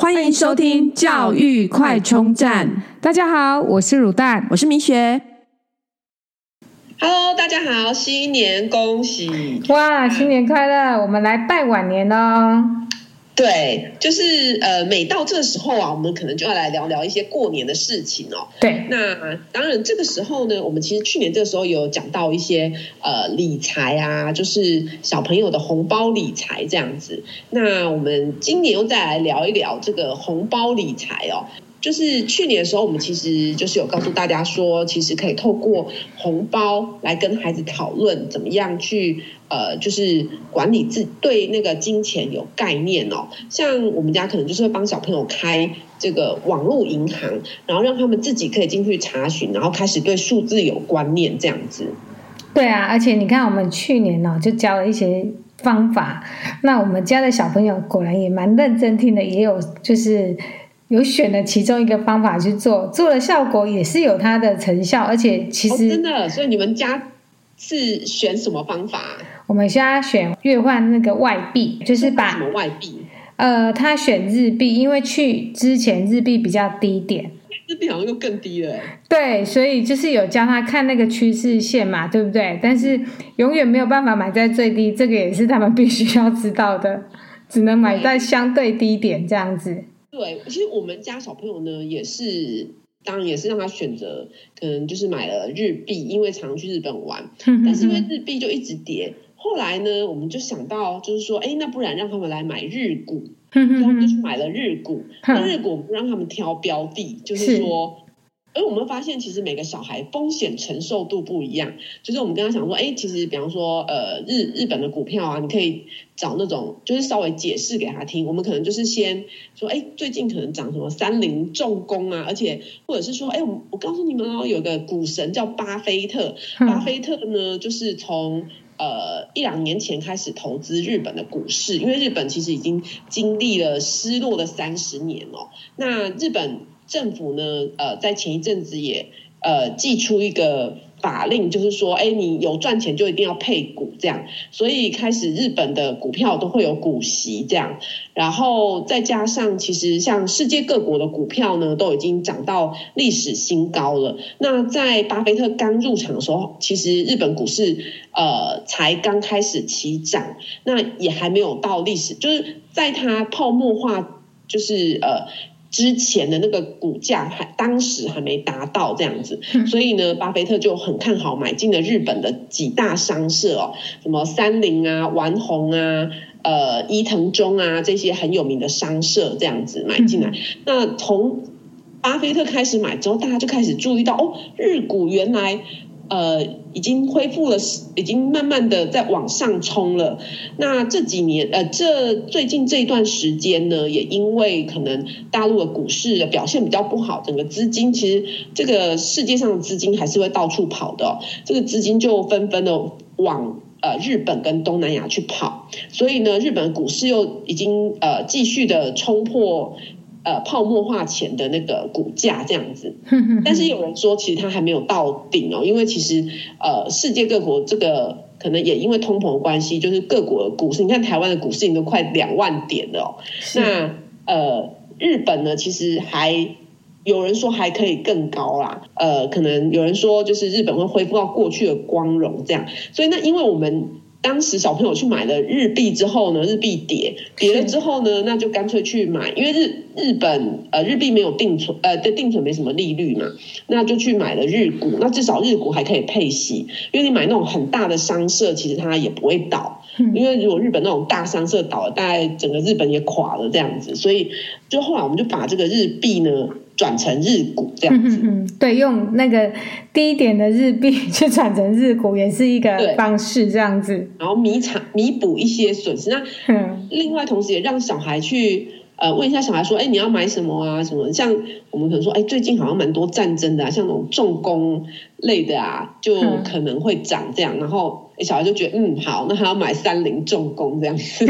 欢迎收听教育快充站。大家好，我是乳蛋，我是米雪。Hello，大家好，新年恭喜！哇，新年快乐！我们来拜晚年哦。对，就是呃，每到这个时候啊，我们可能就要来聊聊一些过年的事情哦。对，那当然这个时候呢，我们其实去年这个时候有讲到一些呃理财啊，就是小朋友的红包理财这样子。那我们今年又再来聊一聊这个红包理财哦。就是去年的时候，我们其实就是有告诉大家说，其实可以透过红包来跟孩子讨论怎么样去呃，就是管理自对那个金钱有概念哦。像我们家可能就是会帮小朋友开这个网络银行，然后让他们自己可以进去查询，然后开始对数字有观念这样子。对啊，而且你看，我们去年呢就教了一些方法，那我们家的小朋友果然也蛮认真听的，也有就是。有选了其中一个方法去做，做了效果也是有它的成效，而且其实、哦、真的，所以你们家是选什么方法？我们现在选兑换那个外币，就是把什么外币？呃，他选日币，因为去之前日币比较低点，日币好像又更低了。对，所以就是有教他看那个趋势线嘛，对不对？但是永远没有办法买在最低，这个也是他们必须要知道的，只能买在相对低点这样子。对，其实我们家小朋友呢，也是，当然也是让他选择，可能就是买了日币，因为常去日本玩，但是因为日币就一直跌，后来呢，我们就想到，就是说，哎，那不然让他们来买日股，所以他们就去买了日股，那日股不让他们挑标的，就是说。而我们发现，其实每个小孩风险承受度不一样。就是我们跟他讲说，哎，其实比方说，呃，日日本的股票啊，你可以找那种，就是稍微解释给他听。我们可能就是先说，哎，最近可能涨什么三菱重工啊，而且或者是说，哎，我我告诉你们哦，有个股神叫巴菲特，巴菲特呢，就是从呃一两年前开始投资日本的股市，因为日本其实已经经历了失落的三十年哦。那日本。政府呢，呃，在前一阵子也呃祭出一个法令，就是说，哎，你有赚钱就一定要配股，这样，所以开始日本的股票都会有股息，这样，然后再加上，其实像世界各国的股票呢，都已经涨到历史新高了。那在巴菲特刚入场的时候，其实日本股市呃才刚开始起涨，那也还没有到历史，就是在它泡沫化，就是呃。之前的那个股价还当时还没达到这样子，所以呢，巴菲特就很看好买进了日本的几大商社哦，什么三菱啊、丸红啊、呃伊藤忠啊这些很有名的商社这样子买进来。那从巴菲特开始买之后，大家就开始注意到哦，日股原来。呃，已经恢复了，已经慢慢的在往上冲了。那这几年，呃，这最近这一段时间呢，也因为可能大陆的股市表现比较不好，整个资金其实这个世界上的资金还是会到处跑的哦，这个资金就纷纷的往呃日本跟东南亚去跑，所以呢，日本股市又已经呃继续的冲破。呃，泡沫化前的那个股价这样子，但是有人说，其实它还没有到顶哦，因为其实呃，世界各国这个可能也因为通膨的关系，就是各国的股市，你看台湾的股市已经都快两万点了哦。那呃，日本呢，其实还有人说还可以更高啦，呃，可能有人说就是日本会恢复到过去的光荣这样，所以那因为我们。当时小朋友去买了日币之后呢，日币跌跌了之后呢，那就干脆去买，因为日日本呃日币没有定存，呃对定存没什么利率嘛，那就去买了日股，那至少日股还可以配息，因为你买那种很大的商社，其实它也不会倒，因为如果日本那种大商社倒了，大概整个日本也垮了这样子，所以就后来我们就把这个日币呢。转成日股这样子，嗯，对，用那个低点的日币去转成日股，也是一个方式，这样子。然后弥偿弥补一些损失。那另外同时也让小孩去呃问一下小孩说，哎，你要买什么啊？什么？像我们可能说，哎，最近好像蛮多战争的啊，像那种重工类的啊，就可能会涨这样。然后小孩就觉得嗯好，那还要买三菱重工这样子，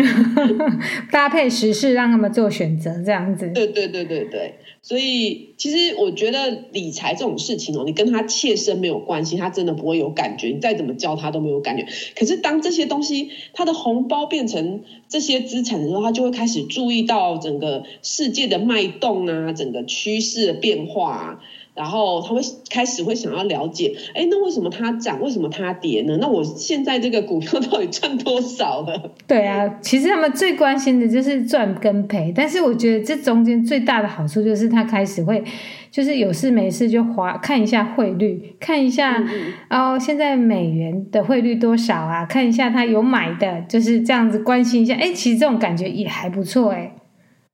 搭配时事让他们做选择这样子。对对对对对，所以其实我觉得理财这种事情哦，你跟他切身没有关系，他真的不会有感觉，你再怎么教他都没有感觉。可是当这些东西他的红包变成这些资产的时候，他就会开始注意到整个世界的脉动啊，整个趋势的变化啊。然后他会开始会想要了解，哎，那为什么它涨？为什么它跌呢？那我现在这个股票到底赚多少了？对啊，其实他们最关心的就是赚跟赔。但是我觉得这中间最大的好处就是他开始会，就是有事没事就划看一下汇率，看一下、嗯嗯、哦，现在美元的汇率多少啊？看一下他有买的，就是这样子关心一下。哎，其实这种感觉也还不错哎。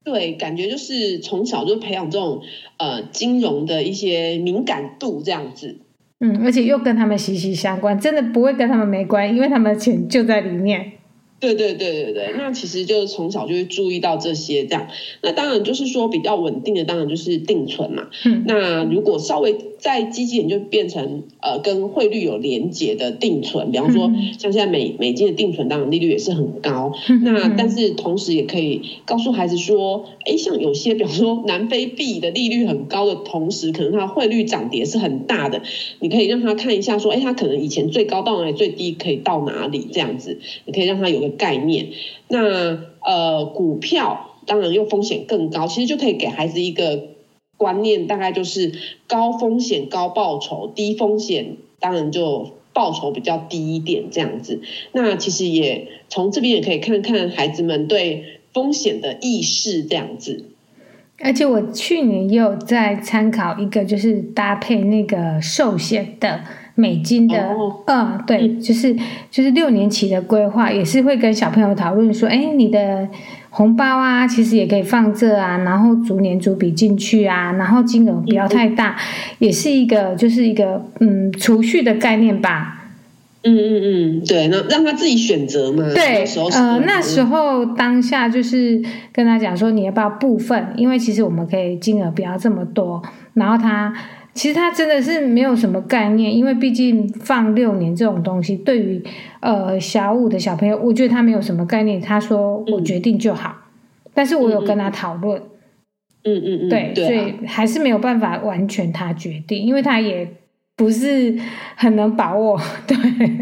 对，感觉就是从小就培养这种呃金融的一些敏感度，这样子。嗯，而且又跟他们息息相关，真的不会跟他们没关系，因为他们的钱就在里面。对对对对对，那其实就是从小就会注意到这些这样。那当然就是说比较稳定的，当然就是定存嘛。嗯。那如果稍微再积极点，就变成呃跟汇率有连结的定存，比方说像现在美美金的定存，当然利率也是很高。嗯。那但是同时也可以告诉孩子说，哎，像有些比方说南非币的利率很高的同时，可能它汇率涨跌是很大的，你可以让他看一下说，哎，它可能以前最高到哪里，最低可以到哪里这样子，你可以让他有个。概念，那呃，股票当然又风险更高，其实就可以给孩子一个观念，大概就是高风险高报酬，低风险当然就报酬比较低一点这样子。那其实也从这边也可以看看孩子们对风险的意识这样子。而且我去年也有在参考一个，就是搭配那个寿险的。美金的，哦、嗯，对，就是就是六年期的规划，也是会跟小朋友讨论说，哎，你的红包啊，其实也可以放这啊，然后逐年逐笔进去啊，然后金额不要太大，嗯、也是一个就是一个嗯储蓄的概念吧。嗯嗯嗯，对，那让他自己选择嘛。对，呃，那时候当下就是跟他讲说，你要不要部分？因为其实我们可以金额不要这么多，然后他。其实他真的是没有什么概念，因为毕竟放六年这种东西，对于呃小五的小朋友，我觉得他没有什么概念。他说我决定就好，嗯、但是我有跟他讨论，嗯嗯嗯，对，对啊、所以还是没有办法完全他决定，因为他也。不是很能把握，对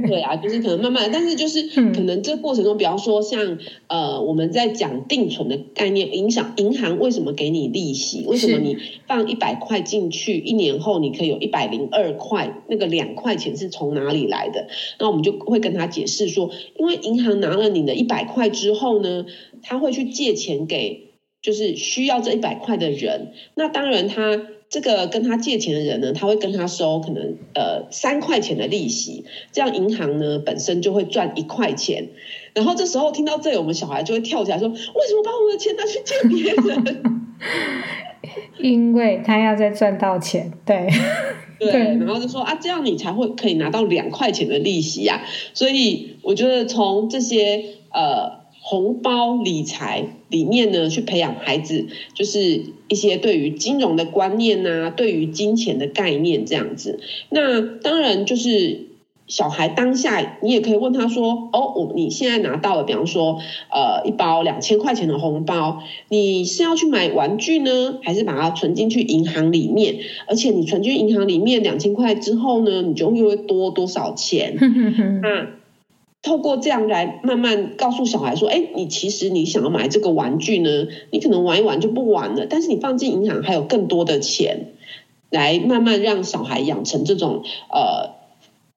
对啊，就是可能慢慢，但是就是可能这过程中，嗯、比方说像呃我们在讲定存的概念，影响银行为什么给你利息？为什么你放一百块进去，一年后你可以有一百零二块？那个两块钱是从哪里来的？那我们就会跟他解释说，因为银行拿了你的一百块之后呢，他会去借钱给就是需要这一百块的人，那当然他。这个跟他借钱的人呢，他会跟他收可能呃三块钱的利息，这样银行呢本身就会赚一块钱。然后这时候听到这里，我们小孩就会跳起来说：“为什么把我的钱拿去借别人？” 因为他要再赚到钱，对 对，然后就说啊，这样你才会可以拿到两块钱的利息呀、啊。所以我觉得从这些呃。红包理财里面呢，去培养孩子，就是一些对于金融的观念啊，对于金钱的概念这样子。那当然就是小孩当下，你也可以问他说：“哦，我你现在拿到了，比方说，呃，一包两千块钱的红包，你是要去买玩具呢，还是把它存进去银行里面？而且你存进银行里面两千块之后呢，你就又会多多少钱？那。透过这样来慢慢告诉小孩说：“哎，你其实你想要买这个玩具呢，你可能玩一玩就不玩了。但是你放进银行还有更多的钱，来慢慢让小孩养成这种呃，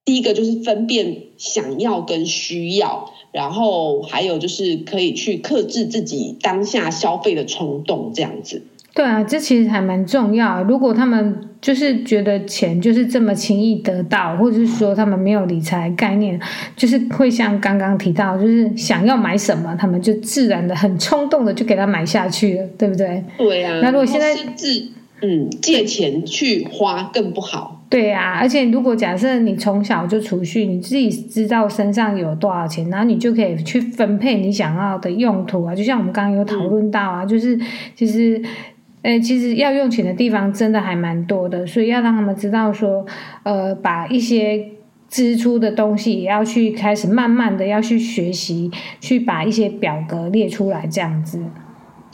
第一个就是分辨想要跟需要，然后还有就是可以去克制自己当下消费的冲动，这样子。”对啊，这其实还蛮重要。如果他们就是觉得钱就是这么轻易得到，或者是说他们没有理财概念，就是会像刚刚提到，就是想要买什么，他们就自然的很冲动的就给他买下去了，对不对？对啊。那如果现在是嗯借钱去花更不好。对啊，而且如果假设你从小就储蓄，你自己知道身上有多少钱，然后你就可以去分配你想要的用途啊。就像我们刚刚有讨论到啊，嗯、就是其实。诶，其实要用钱的地方真的还蛮多的，所以要让他们知道说，呃，把一些支出的东西，也要去开始慢慢的要去学习，去把一些表格列出来，这样子。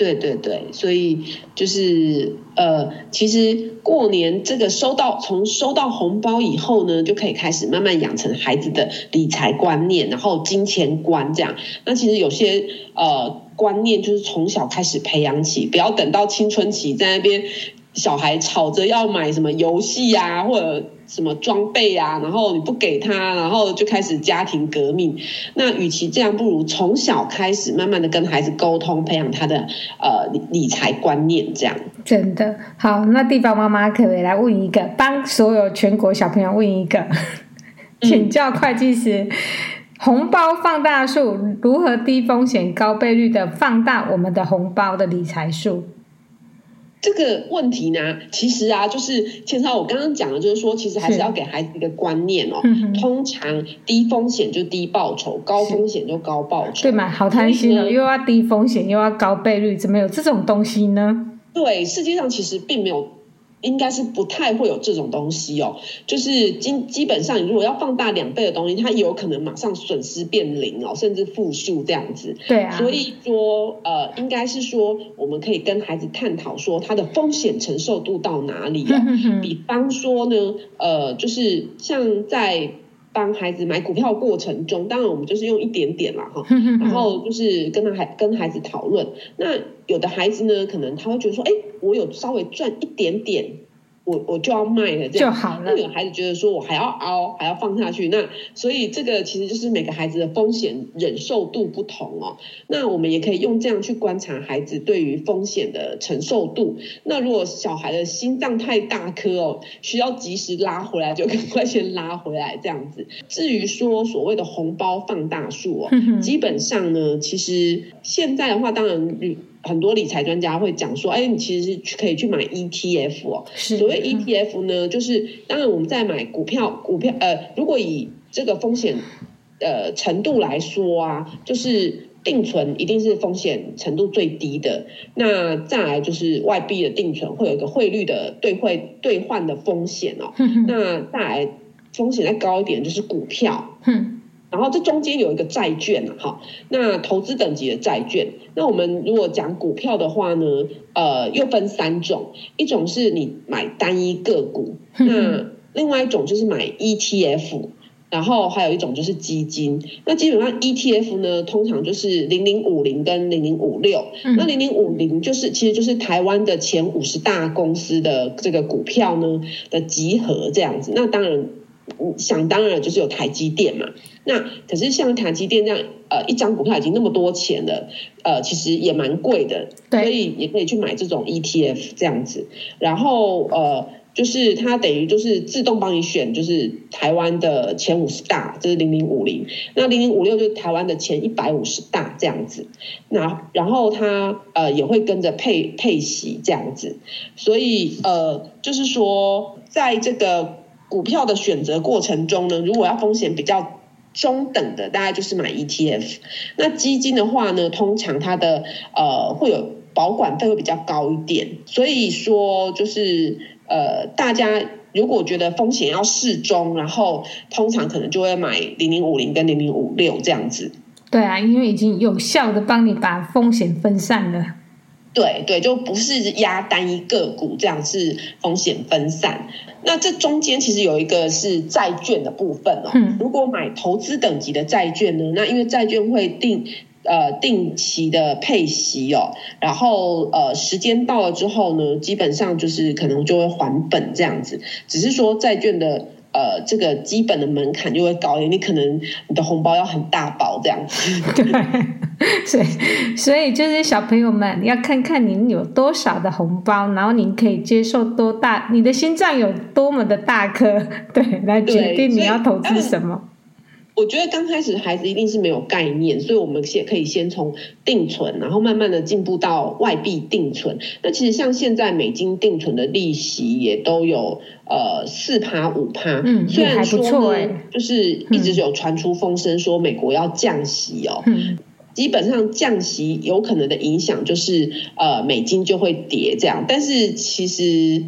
对对对，所以就是呃，其实过年这个收到从收到红包以后呢，就可以开始慢慢养成孩子的理财观念，然后金钱观这样。那其实有些呃观念就是从小开始培养起，不要等到青春期在那边。小孩吵着要买什么游戏啊，或者什么装备啊，然后你不给他，然后就开始家庭革命。那与其这样，不如从小开始，慢慢的跟孩子沟通，培养他的呃理理财观念，这样。真的好，那地方妈妈可以来问一个，帮所有全国小朋友问一个，请教会计师，嗯、红包放大术如何低风险高倍率的放大我们的红包的理财术？这个问题呢，其实啊，就是千超我刚刚讲的，就是说，其实还是要给孩子一个观念哦。通常低风险就低报酬，高风险就高报酬。对嘛？好贪心哦，又要低风险，又要高倍率，怎么有这种东西呢？对，世界上其实并没有。应该是不太会有这种东西哦，就是基基本上，你如果要放大两倍的东西，它有可能马上损失变零哦，甚至负数这样子。对啊。所以说，呃，应该是说，我们可以跟孩子探讨说，他的风险承受度到哪里哦。比方说呢，呃，就是像在。帮孩子买股票过程中，当然我们就是用一点点啦哈，然后就是跟他孩跟孩子讨论。那有的孩子呢，可能他会觉得说，哎，我有稍微赚一点点。我我就要卖了，这样就好了。那有孩子觉得说，我还要凹，还要放下去，那所以这个其实就是每个孩子的风险忍受度不同哦。那我们也可以用这样去观察孩子对于风险的承受度。那如果小孩的心脏太大颗哦，需要及时拉回来，就赶快先拉回来这样子。至于说所谓的红包放大术哦，基本上呢，其实现在的话，当然很多理财专家会讲说，哎，你其实是可以去买 ETF 哦。是所谓 ETF 呢，就是当然我们在买股票，股票呃，如果以这个风险呃程度来说啊，就是定存一定是风险程度最低的。那再来就是外币的定存会有一个汇率的兑汇兑换的风险哦。那再来风险再高一点就是股票。然后这中间有一个债券啊，哈，那投资等级的债券。那我们如果讲股票的话呢，呃，又分三种，一种是你买单一个股，那另外一种就是买 ETF，然后还有一种就是基金。那基本上 ETF 呢，通常就是零零五零跟零零五六。那零零五零就是其实就是台湾的前五十大公司的这个股票呢的集合这样子。那当然。想当然就是有台积电嘛，那可是像台积电这样，呃，一张股票已经那么多钱了，呃，其实也蛮贵的，所以也可以去买这种 ETF 这样子。然后呃，就是它等于就是自动帮你选，就是台湾的前五十大，这是零零五零，那零零五六就是台湾的前一百五十大这样子。那然后它呃也会跟着配配息这样子，所以呃就是说在这个。股票的选择过程中呢，如果要风险比较中等的，大概就是买 ETF。那基金的话呢，通常它的呃会有保管费会比较高一点。所以说就是呃大家如果觉得风险要适中，然后通常可能就会买零零五零跟零零五六这样子。对啊，因为已经有效的帮你把风险分散了。对对，就不是压单一个股，这样是风险分散。那这中间其实有一个是债券的部分哦。如果买投资等级的债券呢，那因为债券会定呃定期的配息哦，然后呃时间到了之后呢，基本上就是可能就会还本这样子。只是说债券的。呃，这个基本的门槛就会高一点，你可能你的红包要很大包这样子。对，所以所以就是小朋友们要看看您有多少的红包，然后您可以接受多大，你的心脏有多么的大颗，对，来决定你要投资什么。我觉得刚开始孩子一定是没有概念，所以我们先可以先从定存，然后慢慢的进步到外币定存。那其实像现在美金定存的利息也都有呃四趴五趴，嗯，虽然说呢，欸、就是一直有传出风声说美国要降息哦，嗯、基本上降息有可能的影响就是呃美金就会跌这样，但是其实。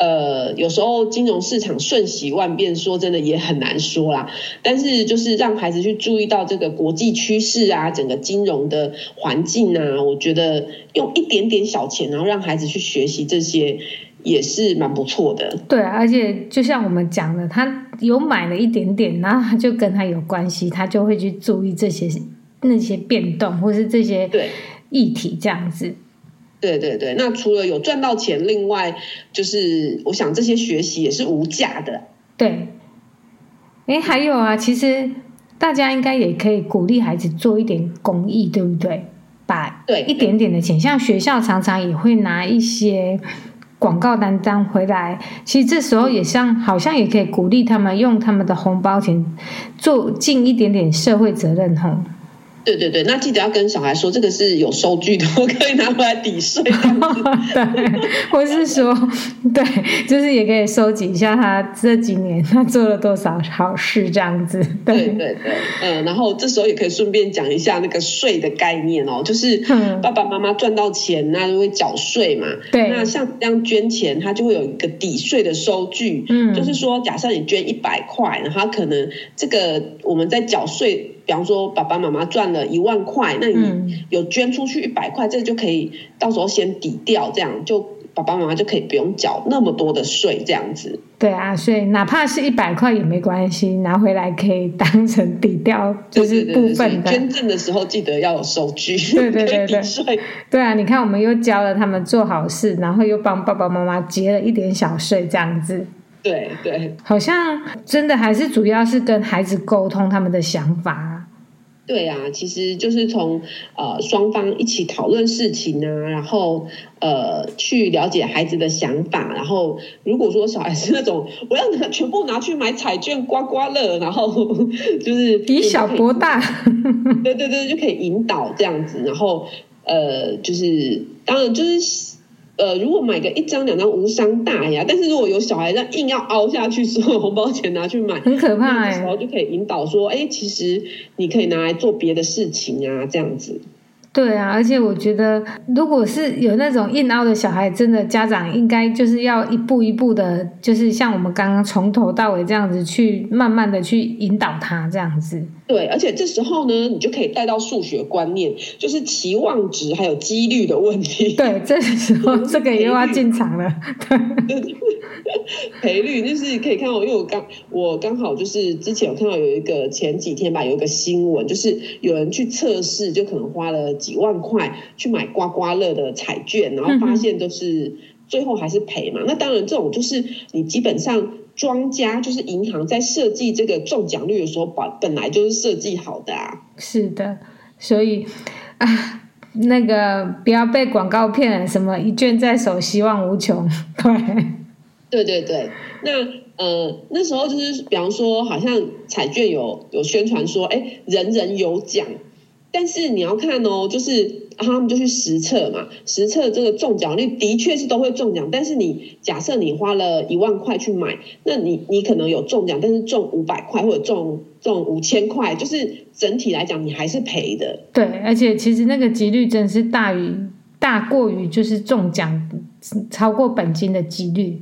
呃，有时候金融市场瞬息万变，说真的也很难说啦。但是就是让孩子去注意到这个国际趋势啊，整个金融的环境啊，我觉得用一点点小钱，然后让孩子去学习这些，也是蛮不错的。对，而且就像我们讲的，他有买了一点点，然后他就跟他有关系，他就会去注意这些那些变动，或是这些议题这样子。对对对，那除了有赚到钱，另外就是我想这些学习也是无价的。对，哎，还有啊，其实大家应该也可以鼓励孩子做一点公益，对不对？把对一点点的钱，像学校常常也会拿一些广告单张回来，其实这时候也像好像也可以鼓励他们用他们的红包钱做尽一点点社会责任，吼。对对对，那记得要跟小孩说，这个是有收据的，我可以拿回来抵税。对，或是说，对，就是也可以收集一下他这几年他做了多少好事，这样子。对对对，嗯，然后这时候也可以顺便讲一下那个税的概念哦，就是爸爸妈妈赚到钱，那就会缴税嘛。对。那像这样捐钱，他就会有一个抵税的收据。嗯。就是说，假设你捐一百块，然后可能这个我们在缴税。比方说，爸爸妈妈赚了一万块，那你有捐出去一百块，这就可以到时候先抵掉，这样就爸爸妈妈就可以不用缴那么多的税，这样子。对啊，所以哪怕是一百块也没关系，拿回来可以当成抵掉，就是部分的。捐赠的时候记得要有收据，对对对对。对啊，你看我们又教了他们做好事，然后又帮爸爸妈妈结了一点小税，这样子。对对，好像真的还是主要是跟孩子沟通他们的想法。对啊，其实就是从呃双方一起讨论事情啊，然后呃去了解孩子的想法，然后如果说小孩是那种我要拿全部拿去买彩券刮刮乐，然后 就是以小博大，对对对，就可以引导这样子，然后呃就是当然就是。呃，如果买个一张两张无伤大雅，但是如果有小孩这样硬要凹下去，所有红包钱拿去买，很可怕欸。然后就可以引导说，哎，其实你可以拿来做别的事情啊，这样子。对啊，而且我觉得，如果是有那种硬凹的小孩，真的家长应该就是要一步一步的，就是像我们刚刚从头到尾这样子去慢慢的去引导他这样子。对，而且这时候呢，你就可以带到数学观念，就是期望值还有几率的问题。对，这时候这个又要进场了。对，赔率就是可以看到，因为我刚我刚好就是之前有看到有一个前几天吧，有一个新闻，就是有人去测试，就可能花了几万块去买刮刮乐的彩券，然后发现都是最后还是赔嘛。嗯、那当然，这种就是你基本上。庄家就是银行在设计这个中奖率的时候，本本来就是设计好的啊。是的，所以啊，那个不要被广告骗了，什么一券在手，希望无穷。对，对对对。那呃，那时候就是，比方说，好像彩券有有宣传说，哎，人人有奖。但是你要看哦，就是他们就去实测嘛，实测这个中奖率的确是都会中奖。但是你假设你花了一万块去买，那你你可能有中奖，但是中五百块或者中中五千块，就是整体来讲你还是赔的。对，而且其实那个几率真是大于大过于就是中奖超过本金的几率。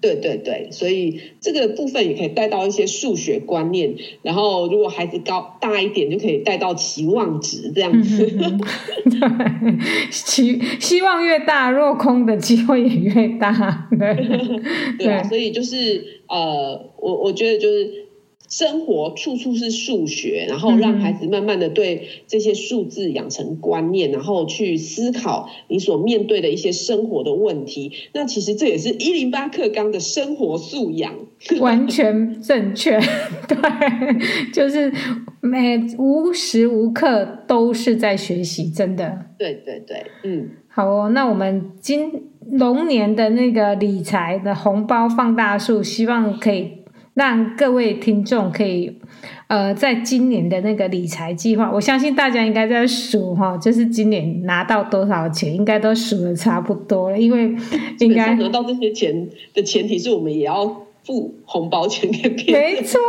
对对对，所以这个部分也可以带到一些数学观念，然后如果孩子高大一点，就可以带到期望值这样子。嗯、对，期希望越大，落空的机会也越大。对 对啊，所以就是呃，我我觉得就是。生活处处是数学，然后让孩子慢慢的对这些数字养成观念，然后去思考你所面对的一些生活的问题。那其实这也是一零八课纲的生活素养，完全正确。对，就是每无时无刻都是在学习，真的。对对对，嗯，好哦。那我们今龙年的那个理财的红包放大数，希望可以。让各位听众可以，呃，在今年的那个理财计划，我相信大家应该在数哈，就是今年拿到多少钱，应该都数的差不多了，因为应该得到这些钱的前提是我们也要付红包钱给别人。没错，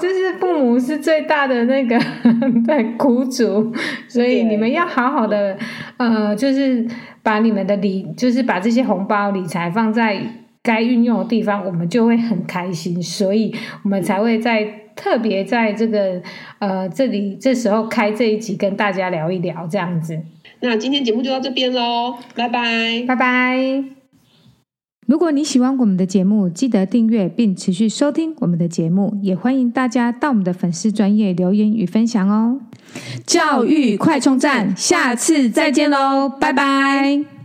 就是父母是最大的那个 对苦主，所以你们要好好的，呃，就是把你们的理，就是把这些红包理财放在。该运用的地方，我们就会很开心，所以我们才会在特别在这个呃这里这时候开这一集跟大家聊一聊这样子。那今天节目就到这边喽，拜拜，拜拜。如果你喜欢我们的节目，记得订阅并持续收听我们的节目，也欢迎大家到我们的粉丝专业留言与分享哦。教育快充站，下次再见喽，拜拜。